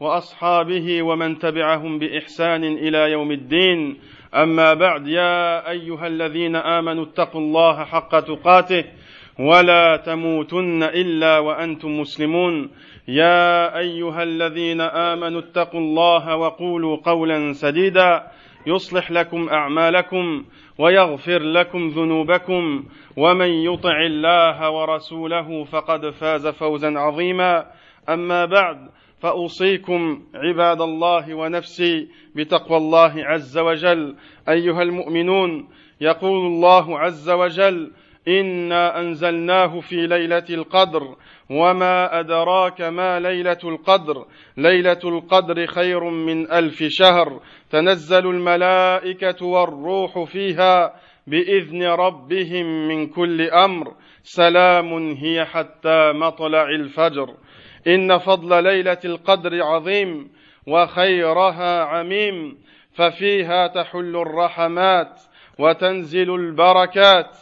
وأصحابه ومن تبعهم بإحسان إلى يوم الدين. أما بعد يا أيها الذين آمنوا اتقوا الله حق تقاته ولا تموتن إلا وأنتم مسلمون. يا أيها الذين آمنوا اتقوا الله وقولوا قولا سديدا. يصلح لكم أعمالكم ويغفر لكم ذنوبكم. ومن يطع الله ورسوله فقد فاز فوزا عظيما. أما بعد فأوصيكم عباد الله ونفسي بتقوى الله عز وجل. أيها المؤمنون يقول الله عز وجل إنا أنزلناه في ليلة القدر وما أدراك ما ليلة القدر. ليلة القدر خير من ألف شهر. تنزل الملائكة والروح فيها بإذن ربهم من كل أمر. سلام هي حتى مطلع الفجر. إن فضل ليلة القدر عظيم وخيرها عميم ففيها تحل الرحمات وتنزل البركات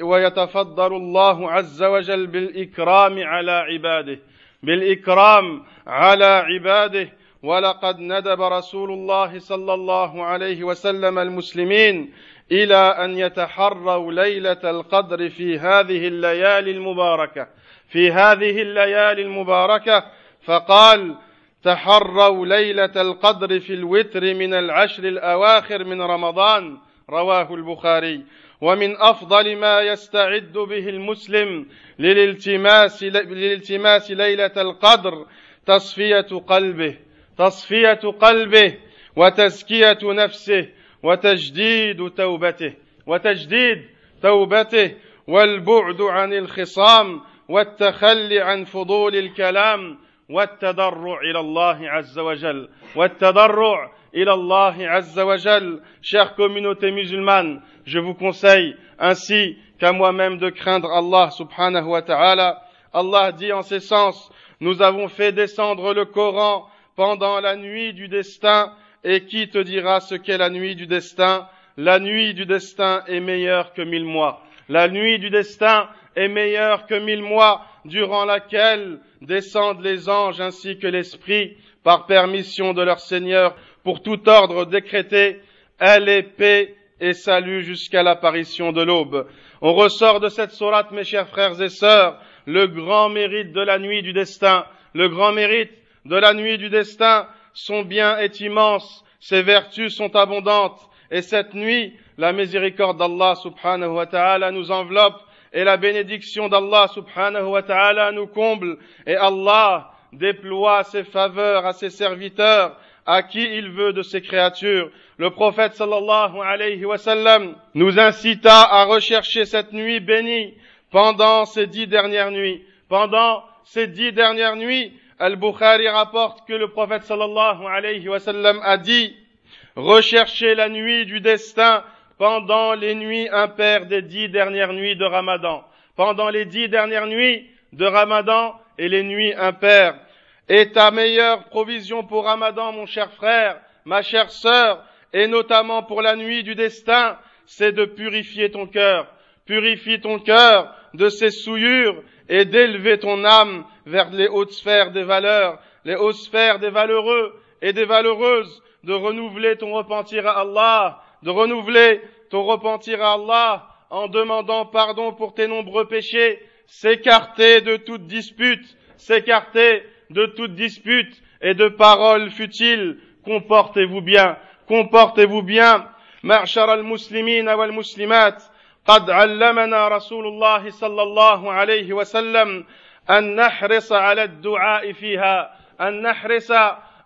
ويتفضل الله عز وجل بالإكرام على عباده بالإكرام على عباده. ولقد ندب رسول الله صلى الله عليه وسلم المسلمين إلى أن يتحروا ليلة القدر في هذه الليالي المباركة. في هذه الليالي المباركة فقال تحروا ليلة القدر في الوتر من العشر الأواخر من رمضان رواه البخاري. ومن أفضل ما يستعد به المسلم للالتماس للالتماس ليلة القدر تصفية قلبه تصفية قلبه وتزكية نفسه وتجديد توبته وتجديد توبته والبعد عن الخصام والتخلي عن فضول الكلام والتضرع الى الله عز وجل والتضرع الى الله عز وجل chère communauté musulmane je vous conseille ainsi qu'à moi-même de craindre Allah subhanahu wa ta'ala Allah dit en ces sens nous avons fait descendre le Coran pendant la nuit du destin et qui te dira ce qu'est la nuit du destin la nuit du destin est meilleure que mille mois la nuit du destin est meilleure que mille mois durant laquelle descendent les anges ainsi que l'Esprit par permission de leur Seigneur pour tout ordre décrété, elle est paix et salut jusqu'à l'apparition de l'aube. On ressort de cette sourate, mes chers frères et sœurs, le grand mérite de la nuit du destin, le grand mérite de la nuit du destin, son bien est immense, ses vertus sont abondantes, et cette nuit, la miséricorde d'Allah subhanahu wa ta'ala nous enveloppe et la bénédiction d'Allah subhanahu wa ta'ala nous comble et Allah déploie ses faveurs à ses serviteurs à qui il veut de ses créatures. Le prophète sallallahu alayhi wa sallam nous incita à rechercher cette nuit bénie pendant ces dix dernières nuits. Pendant ces dix dernières nuits, Al-Bukhari rapporte que le prophète sallallahu alayhi wa sallam a dit recherchez la nuit du destin pendant les nuits impaires des dix dernières nuits de Ramadan, pendant les dix dernières nuits de Ramadan et les nuits impaires. Et ta meilleure provision pour Ramadan, mon cher frère, ma chère sœur, et notamment pour la nuit du destin, c'est de purifier ton cœur. Purifie ton cœur de ses souillures et d'élever ton âme vers les hautes sphères des valeurs, les hautes sphères des valeureux et des valeureuses, de renouveler ton repentir à Allah, de renouveler ton repentir à Allah en demandant pardon pour tes nombreux péchés, s'écarter de toute dispute, s'écarter de toute dispute et de paroles futiles. Comportez-vous bien, comportez-vous bien. معشر المسلمين والمسلمات قد علمنا رسول الله صلى الله عليه وسلم أن نحرص على الدعاء فيها أن نحرص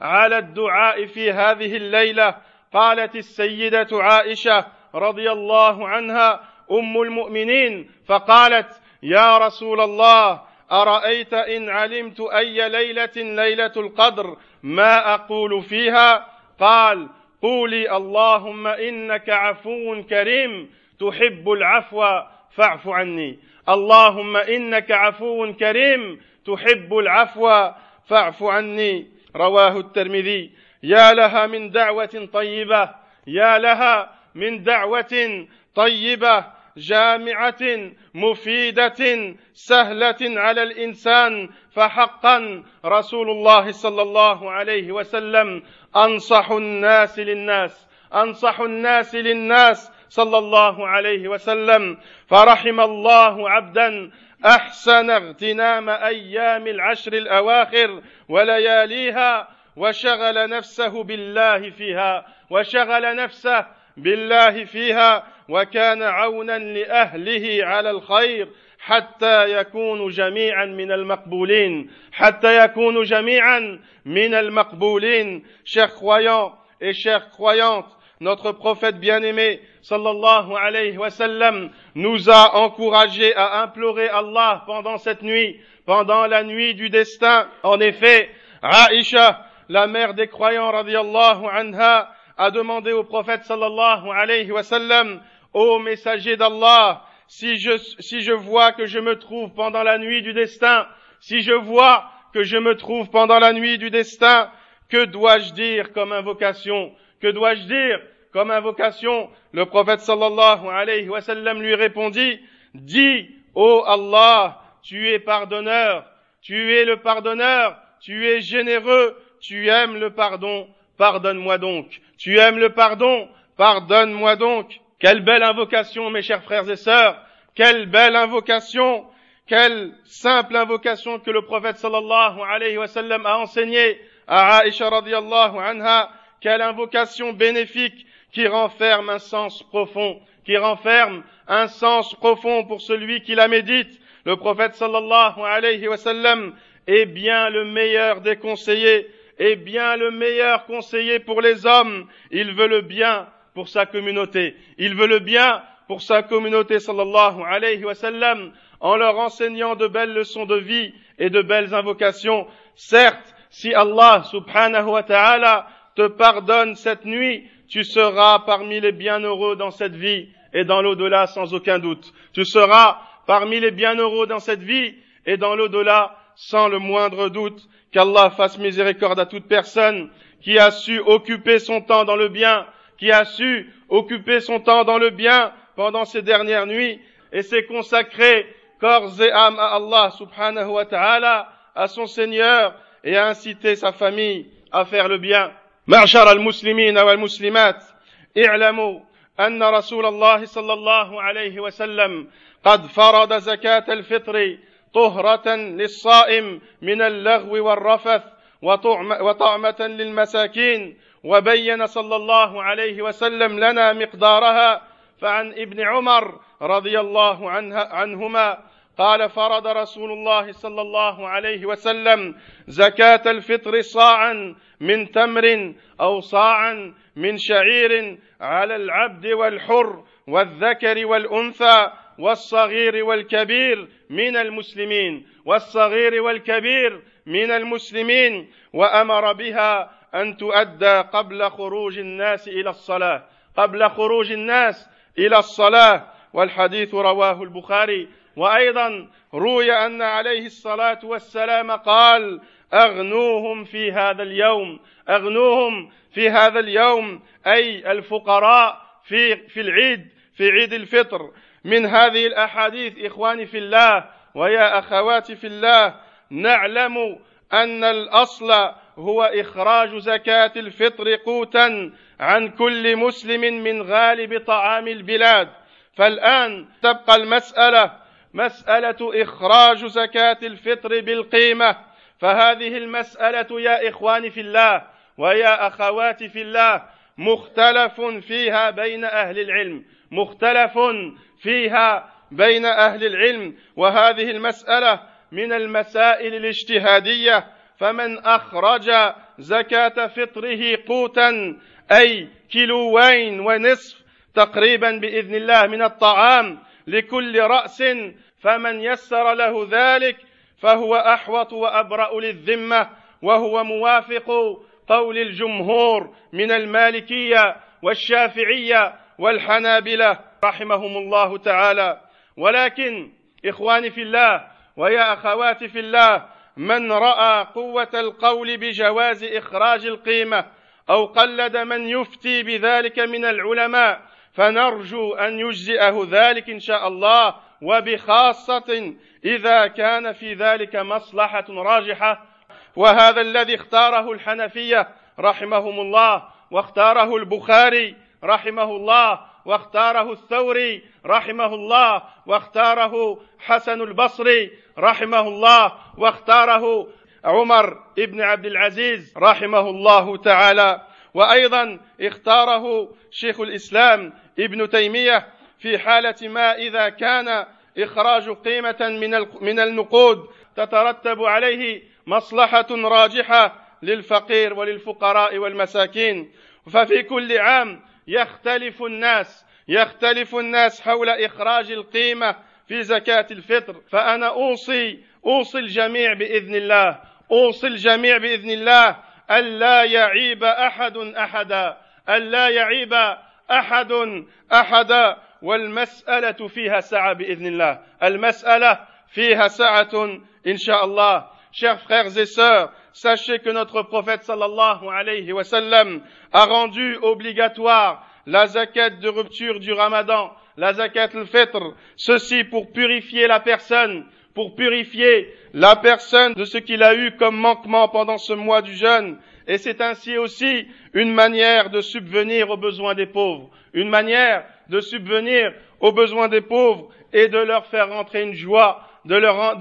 على الدعاء في هذه الليلة قالت السيدة عائشة رضي الله عنها أم المؤمنين فقالت يا رسول الله أرأيت إن علمت أي ليلة ليلة القدر؟ ما أقول فيها؟ قال قولي اللهم إنك عفو كريم تحب العفو فاعف عني. اللهم إنك عفو كريم تحب العفو فاعف عني. رواه الترمذي. يا لها من دعوة طيبة يا لها من دعوة طيبة جامعة مفيدة سهلة على الإنسان فحقا رسول الله صلى الله عليه وسلم أنصح الناس للناس أنصح الناس للناس صلى الله عليه وسلم. فرحم الله عبدا أحسن اغتنام أيام العشر الأواخر ولياليها وشغل نفسه بالله فيها وشغل نفسه بالله فيها وكان عونا لاهله على الخير حتى يكونوا جميعا من المقبولين حتى يكونوا جميعا من المقبولين chers croyants et chères croyantes notre prophète bien-aimé sallallahu alayhi wa sallam nous a encouragés à implorer Allah pendant cette nuit pendant la nuit du destin en effet Aisha la mère des croyants radiallahu anha a demandé au prophète sallallahu alayhi wa sallam ô messager d'Allah si je, si je vois que je me trouve pendant la nuit du destin, si je vois que je me trouve pendant la nuit du destin, que dois-je dire comme invocation? Que dois-je dire comme invocation Le prophète sallallahu alayhi wa sallam lui répondit, dis, ô Allah, tu es pardonneur, tu es le pardonneur, tu es généreux, tu aimes le pardon, pardonne-moi donc. Tu aimes le pardon, pardonne-moi donc. Quelle belle invocation, mes chers frères et sœurs. Quelle belle invocation. Quelle simple invocation que le prophète sallallahu alayhi wa a enseigné à Aisha radiallahu anha. Quelle invocation bénéfique qui renferme un sens profond, qui renferme un sens profond pour celui qui la médite. Le prophète sallallahu alayhi wa sallam est bien le meilleur des conseillers, est bien le meilleur conseiller pour les hommes. Il veut le bien pour sa communauté. Il veut le bien pour sa communauté sallallahu alayhi wa sallam en leur enseignant de belles leçons de vie et de belles invocations. Certes, si Allah subhanahu wa ta'ala te pardonne cette nuit, tu seras parmi les bienheureux dans cette vie et dans l'au-delà sans aucun doute. Tu seras parmi les bienheureux dans cette vie et dans l'au-delà sans le moindre doute Qu'Allah fasse miséricorde à toute personne qui a su occuper son temps dans le bien qui a su occuper son temps dans le bien pendant ces dernières nuits et s'est consacré corps et âme à Allah subhanahu wa ta'ala, à son Seigneur et a incité sa famille à faire le bien. معشر المسلمين والمسلمات اعلموا أن رسول الله صلى الله عليه وسلم قد فرض زكاة الفطر طهرة للصائم من اللغو والرفث وطعمة للمساكين. وبين صلى الله عليه وسلم لنا مقدارها فعن ابن عمر رضي الله عنهما قال فرض رسول الله صلى الله عليه وسلم زكاة الفطر صاعا من تمر أو صاعا من شعير على العبد والحر والذكر والأنثى والصغير والكبير من المسلمين والصغير والكبير من المسلمين وأمر بها أن تؤدى قبل خروج الناس إلى الصلاة قبل خروج الناس إلى الصلاة. والحديث رواه البخاري. وأيضا روي أن عليه الصلاة والسلام قال أغنوهم في هذا اليوم أغنوهم في هذا اليوم أي الفقراء في في العيد في عيد الفطر. من هذه الأحاديث إخواني في الله ويا أخواتي في الله نعلم أن الأصل هو إخراج زكاة الفطر قوتا عن كل مسلم من غالب طعام البلاد. فالآن تبقى المسألة مسألة إخراج زكاة الفطر بالقيمة. فهذه المسألة يا إخواني في الله ويا أخواتي في الله مختلف فيها بين أهل العلم مختلف فيها بين أهل العلم وهذه المسألة من المسائل الاجتهادية. فمن أخرج زكاة فطره قوتا أي كيلوين ونصف تقريبا بإذن الله من الطعام لكل رأس فمن يسر له ذلك فهو أحوط وأبرأ للذمة وهو موافق قول الجمهور من المالكية والشافعية والحنابلة رحمهم الله تعالى. ولكن إخواني في الله ويا أخواتي في الله من رأى قوة القول بجواز إخراج القيمة أو قلد من يفتي بذلك من العلماء فنرجو أن يجزئه ذلك إن شاء الله. وبخاصة إذا كان في ذلك مصلحة راجحة. وهذا الذي اختاره الحنفية رحمهم الله واختاره البخاري رحمه الله واختاره الثوري رحمه الله واختاره حسن البصري رحمه الله واختاره عمر ابن عبد العزيز رحمه الله تعالى. وأيضا اختاره شيخ الإسلام ابن تيمية في حالة ما إذا كان إخراج قيمة من من النقود تترتب عليه مصلحة راجحة للفقير وللفقراء والمساكين. ففي كل عام يختلف الناس يختلف الناس حول إخراج القيمة في زكاة الفطر. فأنا أوصي أوصي الجميع بإذن الله أوصي الجميع بإذن الله الا يعيب أحد أحدا الا يعيب أحد احدا والمسألة فيها سعة بإذن الله. المسألة فيها سعة إن شاء الله. Chers frères et sœurs sachez que notre prophète sallallahu alayhi wa sallam a rendu obligatoire la zakat de rupture du ramadan, la zakat al-fitr, ceci pour purifier la personne, pour purifier la personne de ce qu'il a eu comme manquement pendant ce mois du jeûne. Et c'est ainsi aussi une manière de subvenir aux besoins des pauvres, une manière de subvenir aux besoins des pauvres et de leur faire rentrer une joie, de,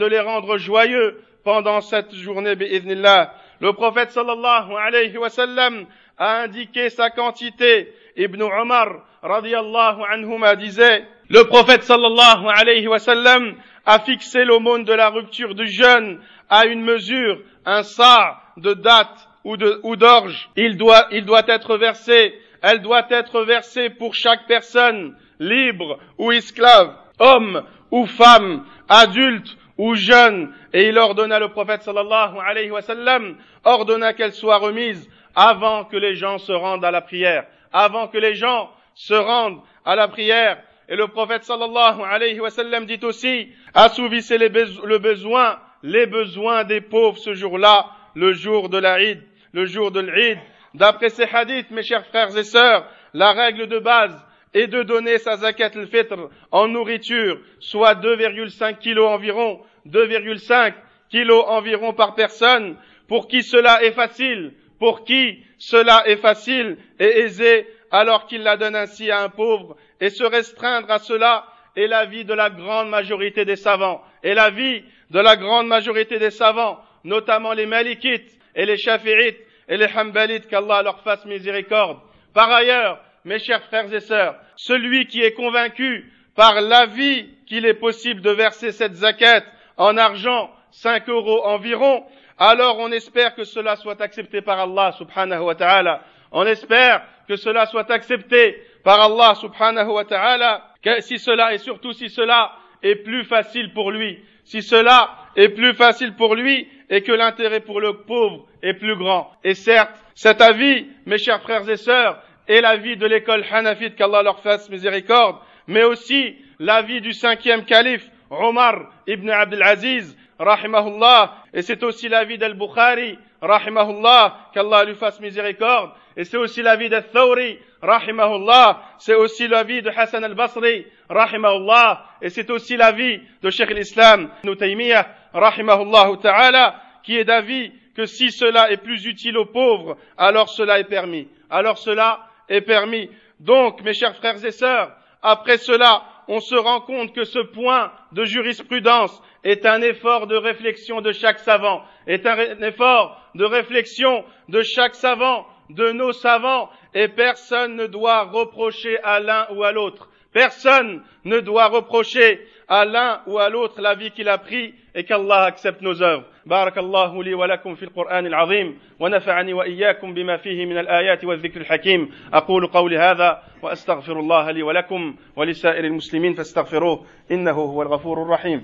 les rendre joyeux pendant cette journée, Le prophète sallallahu alayhi wa sallam a indiqué sa quantité. Ibn Omar radiallahu anhuma disait, le prophète sallallahu alayhi wa sallam a fixé l'aumône de la rupture du jeûne à une mesure, un sa de date ou d'orge. Il doit, il doit être versé, elle doit être versée pour chaque personne, libre ou esclave, homme ou femme, adulte ou jeune, et il ordonna le prophète sallallahu alayhi wa sallam, ordonna qu'elle soit remise avant que les gens se rendent à la prière, avant que les gens se rendent à la prière. Et le prophète sallallahu alayhi wa sallam dit aussi, assouvissez le besoin, les besoins des pauvres ce jour-là, le jour de l'Aïd, le jour de l'Aïd. D'après ces hadiths, mes chers frères et sœurs, la règle de base est de donner sa zakat al-fitr en nourriture, soit 2,5 kilos environ, 2,5 kilos environ par personne, pour qui cela est facile, pour qui cela est facile et aisé, alors qu'il la donne ainsi à un pauvre, et se restreindre à cela est la vie de la grande majorité des savants, et la vie de la grande majorité des savants, notamment les Malikites et les Shafi'ites et les Hanbalites, qu'Allah leur fasse miséricorde. Par ailleurs, mes chers frères et sœurs, celui qui est convaincu par l'avis qu'il est possible de verser cette zakat en argent, 5 euros environ, alors on espère que cela soit accepté par Allah subhanahu wa ta'ala. On espère que cela soit accepté par Allah subhanahu wa ta'ala, si cela et surtout si cela est plus facile pour lui, si cela est plus facile pour lui et que l'intérêt pour le pauvre est plus grand. Et certes, cet avis, mes chers frères et sœurs, est l'avis de l'école Hanafite, qu'Allah leur fasse miséricorde, mais aussi l'avis du cinquième calife, Omar ibn Abdul Aziz, rahimahullah, et c'est aussi l'avis d'Al-Bukhari, rahimahullah, qu'Allah lui fasse miséricorde, et c'est aussi l'avis d'Al-Thawri, rahimahullah, c'est aussi l'avis de Hassan al-Basri, rahimahullah, et c'est aussi l'avis de Sheikh l'Islam, Ibn rahimahullah ta'ala, qui est d'avis que si cela est plus utile aux pauvres, alors cela est permis. Alors cela est permis. Donc, mes chers frères et sœurs, après cela, on se rend compte que ce point de jurisprudence est un effort de réflexion de chaque savant, est un effort de réflexion de chaque savant, de nos savants, et personne ne doit reprocher à l'un ou à l'autre. Personne ne doit reprocher à l'un ou à l'autre la vie qu'il a pris et qu'Allah accepte nos œuvres. بارك الله لي ولكم في القرآن العظيم ونفعني وإياكم بما فيه من الآيات والذكر الحكيم أقول قولي هذا وأستغفر الله لي ولكم ولسائر المسلمين فاستغفروه إنه هو الغفور الرحيم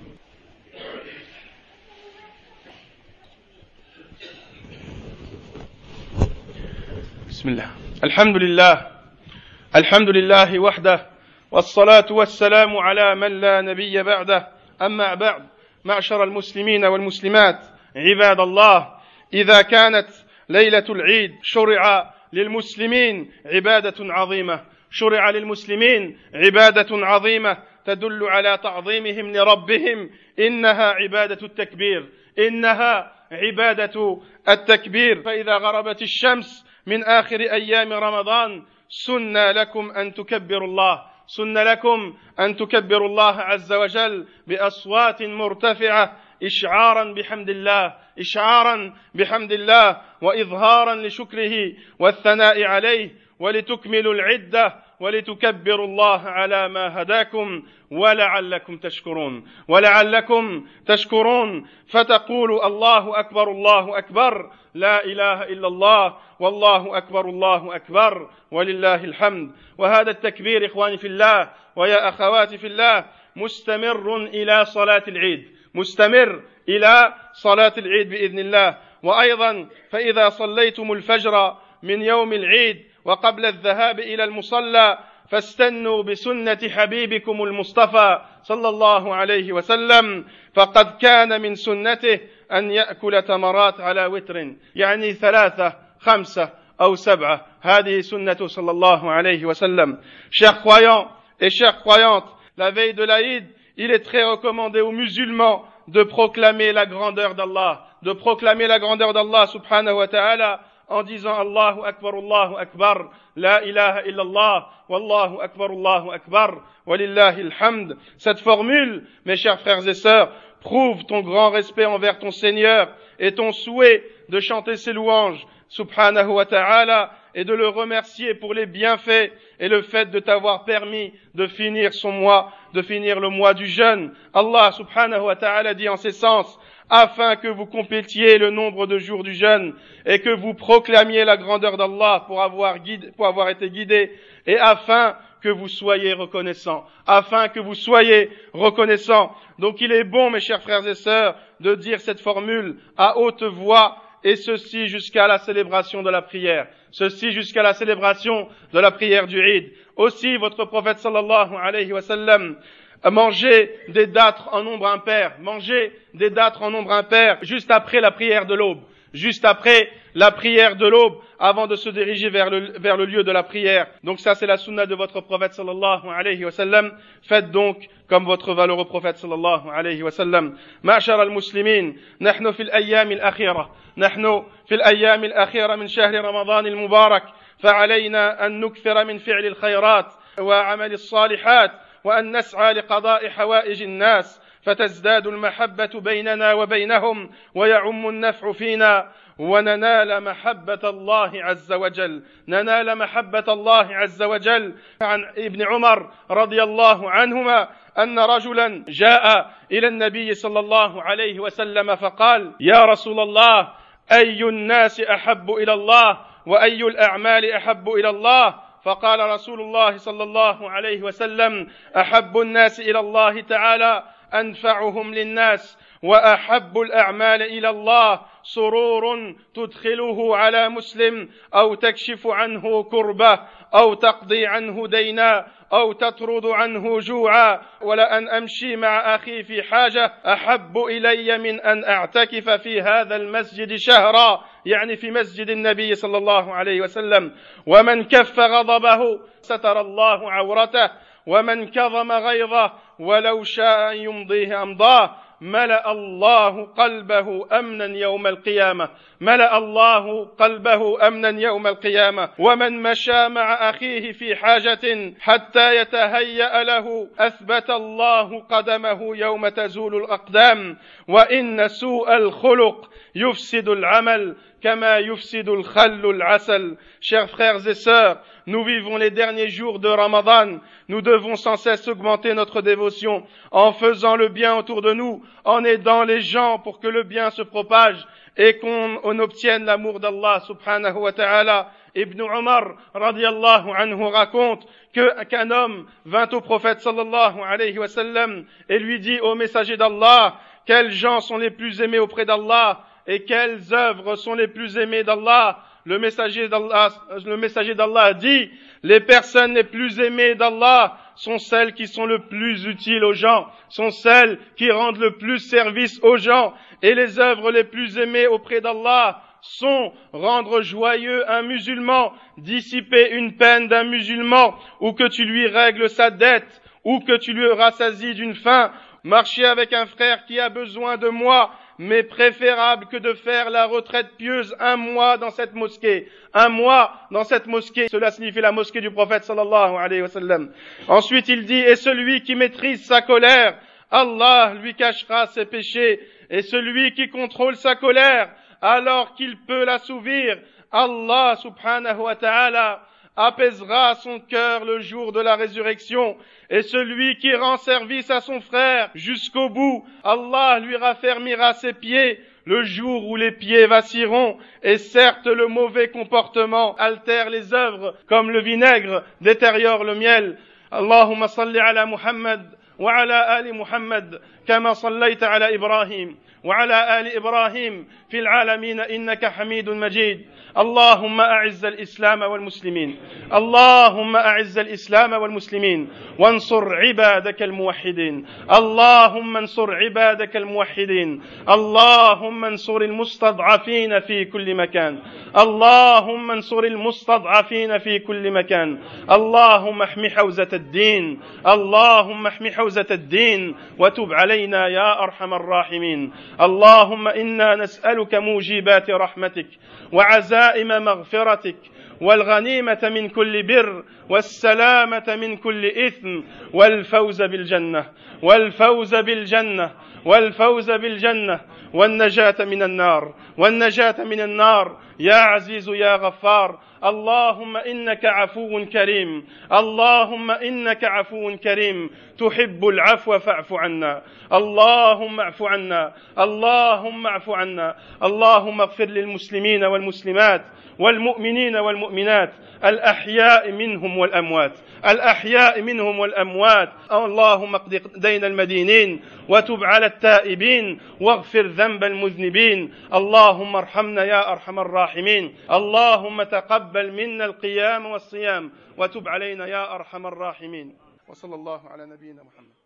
بسم الله الحمد لله الحمد لله وحده والصلاة والسلام على من لا نبي بعده. أما بعد معشر المسلمين والمسلمات عباد الله إذا كانت ليلة العيد شرع للمسلمين عبادة عظيمة. شرع للمسلمين عبادة عظيمة تدل على تعظيمهم لربهم. إنها عبادة التكبير. إنها عبادة التكبير. فإذا غربت الشمس من آخر أيام رمضان سن لكم أن تكبروا الله. سن لكم أن تكبروا الله عز وجل بأصوات مرتفعة إشعارا بحمد الله إشعارا بحمد الله وإظهارا لشكره والثناء عليه ولتكملوا العدة ولتكبروا الله على ما هداكم ولعلكم تشكرون. ولعلكم تشكرون. فتقولوا الله أكبر الله أكبر. لا إله إلا الله والله أكبر الله أكبر. ولله الحمد. وهذا التكبير إخواني في الله ويا أخواتي في الله مستمر إلى صلاة العيد. مستمر إلى صلاة العيد بإذن الله. وأيضا فإذا صليتم الفجر من يوم العيد وقبل الذهاب إلى المصلى فاستنوا بسنه حبيبكم المصطفى صلى الله عليه وسلم فقد كان من سنته ان ياكل تمرات على وتر يعني ثلاثة خمسه أو سبعه هذه سنته صلى الله عليه وسلم chers croyants et chères croyantes la veille de l'Aïd il est très recommandé aux musulmans de proclamer la grandeur d'Allah de proclamer la grandeur d'Allah subhanahu wa ta'ala en disant Allahu Akbar, Allahu Akbar, La ilaha illallah, Wallahu Akbar, Allahu Akbar, Walillahi alhamd. Cette formule, mes chers frères et sœurs, prouve ton grand respect envers ton Seigneur et ton souhait de chanter ses louanges, subhanahu wa ta'ala, et de le remercier pour les bienfaits et le fait de t'avoir permis de finir son mois, de finir le mois du jeûne. Allah subhanahu wa ta'ala dit en ces sens, afin que vous complétiez le nombre de jours du jeûne et que vous proclamiez la grandeur d'Allah pour avoir, pour avoir été guidé et afin que vous soyez reconnaissants, afin que vous soyez reconnaissants. Donc il est bon, mes chers frères et sœurs, de dire cette formule à haute voix et ceci jusqu'à la célébration de la prière. Ceci jusqu'à la célébration de la prière du Eid. Aussi, votre prophète sallallahu alayhi wa sallam manger des dâtres en nombre impair, manger des dâtres en nombre impair juste après la prière de l'aube, juste après la prière de l'aube, avant de se diriger vers le, vers le lieu de la prière. Donc ça c'est la sunna de votre prophète sallallahu alayhi wa sallam. Faites donc comme votre valeureux prophète sallallahu alayhi wa sallam. معشر المسلمين نحن في الأيام الأخيرة نحن في الأيام الأخيرة من شهر رمضان المبارك فعلينا أن نكثر من فعل الخيرات وعمل الصالحات وأن نسعى لقضاء حوائج الناس فتزداد المحبة بيننا وبينهم ويعم النفع فينا وننال محبة الله عز وجل. ننال محبة الله عز وجل. عن ابن عمر رضي الله عنهما أن رجلا جاء إلى النبي صلى الله عليه وسلم فقال يا رسول الله أي الناس أحب إلى الله وأي الأعمال أحب إلى الله؟ فقال رسول الله صلى الله عليه وسلم أحب الناس إلى الله تعالى أنفعهم للناس وأحب الأعمال إلى الله سرور تدخله على مسلم أو تكشف عنه كربه أو تقضي عنه دينا أو تطرد عنه جوعا ولان أمشي مع أخي في حاجة أحب إلي من أن أعتكف في هذا المسجد شهرا يعني في مسجد النبي صلى الله عليه وسلم. ومن كف غضبه ستر الله عورته ومن كظم غيظه ولو شاء أن يمضيه أمضاه. ملأ الله قلبه أمنا يوم القيامة. ملأ الله قلبه أمنا يوم القيامة. ومن مشى مع أخيه في حاجة حتى يتهيأ له أثبت الله قدمه يوم تزول الأقدام. وإن سوء الخلق يفسد العمل كما يفسد الخل العسل. Chers frères et sœurs nous vivons les derniers jours de Ramadan nous devons sans cesse augmenter notre dévotion en faisant le bien autour de nous en aidant les gens pour que le bien se propage et qu'on obtienne l'amour d'Allah subhanahu wa ta'ala. Ibn Umar radiallahu anhu raconte qu'un homme vint au prophète sallallahu alayhi wa sallam et lui dit au messager d'Allah quels gens sont les plus aimés auprès d'Allah et quelles œuvres sont les plus aimées d'Allah? Le messager d'Allah, d'Allah dit, les personnes les plus aimées d'Allah sont celles qui sont le plus utiles aux gens, sont celles qui rendent le plus service aux gens, et les œuvres les plus aimées auprès d'Allah sont rendre joyeux un musulman, dissiper une peine d'un musulman, ou que tu lui règles sa dette, ou que tu lui rassasies d'une faim, marcher avec un frère qui a besoin de moi, mais préférable que de faire la retraite pieuse un mois dans cette mosquée. Un mois dans cette mosquée, cela signifie la mosquée du prophète sallallahu alayhi wa sallam. Ensuite il dit, et celui qui maîtrise sa colère, Allah lui cachera ses péchés, et celui qui contrôle sa colère, alors qu'il peut l'assouvir, Allah subhanahu wa ta'ala apaisera son cœur le jour de la résurrection, et celui qui rend service à son frère jusqu'au bout, Allah lui raffermira ses pieds le jour où les pieds vacilleront, et certes le mauvais comportement altère les œuvres, comme le vinaigre détériore le miel. Allahumma salli ala Muhammad wa ala ali Muhammad, kama sallaita ala Ibrahim. وعلى آل إبراهيم في العالمين إنك حميد مجيد. اللهم أعز الإسلام والمسلمين. اللهم أعز الإسلام والمسلمين. وانصر عبادك الموحدين. اللهم انصر عبادك الموحدين. اللهم انصر المستضعفين في كل مكان. اللهم انصر المستضعفين في كل مكان. اللهم احم حوزة الدين. اللهم احم حوزة الدين. وتب علينا يا أرحم الراحمين. اللهم إنا نسألك موجبات رحمتك وعزائم مغفرتك والغنيمة من كل بر والسلامة من كل إثم والفوز بالجنة والفوز بالجنة والفوز بالجنة والنجاة من النار والنجاة من النار. يا عزيز يا غفار اللهم إنك عفو كريم. اللهم إنك عفو كريم. تحب العفو فاعف عنا. اللهم اعف عنا. اللهم اعف عنا. اللهم اغفر للمسلمين والمسلمات. والمؤمنين والمؤمنات الأحياء منهم والأموات الأحياء منهم والأموات. اللهم اقض دين المدينين وتب على التائبين واغفر ذنب المذنبين. اللهم ارحمنا يا أرحم الراحمين. اللهم تقبل منا القيام والصيام وتب علينا يا أرحم الراحمين. وصلى الله على نبينا محمد.